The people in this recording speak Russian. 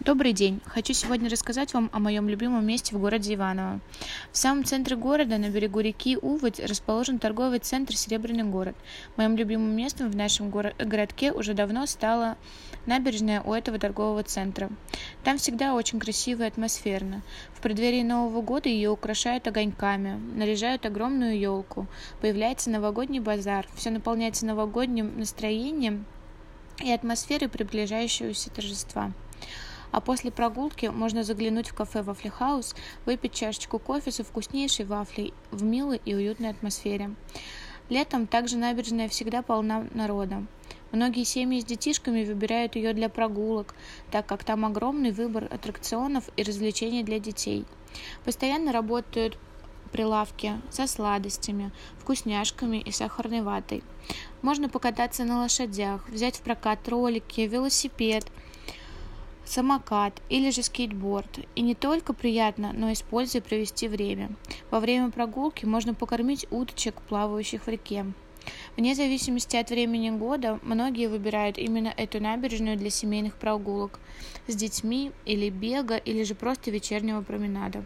Добрый день! Хочу сегодня рассказать вам о моем любимом месте в городе Иваново. В самом центре города, на берегу реки Уводь, расположен торговый центр «Серебряный город». Моим любимым местом в нашем городке уже давно стала набережная у этого торгового центра. Там всегда очень красиво и атмосферно. В преддверии Нового года ее украшают огоньками, наряжают огромную елку, появляется новогодний базар, все наполняется новогодним настроением и атмосферой приближающегося торжества. А после прогулки можно заглянуть в кафе «Вафли Хаус», выпить чашечку кофе со вкуснейшей вафлей в милой и уютной атмосфере. Летом также набережная всегда полна народа. Многие семьи с детишками выбирают ее для прогулок, так как там огромный выбор аттракционов и развлечений для детей. Постоянно работают прилавки со сладостями, вкусняшками и сахарной ватой. Можно покататься на лошадях, взять в прокат ролики, велосипед – самокат или же скейтборд. И не только приятно, но и с пользой провести время. Во время прогулки можно покормить уточек, плавающих в реке. Вне зависимости от времени года, многие выбирают именно эту набережную для семейных прогулок с детьми или бега, или же просто вечернего променада.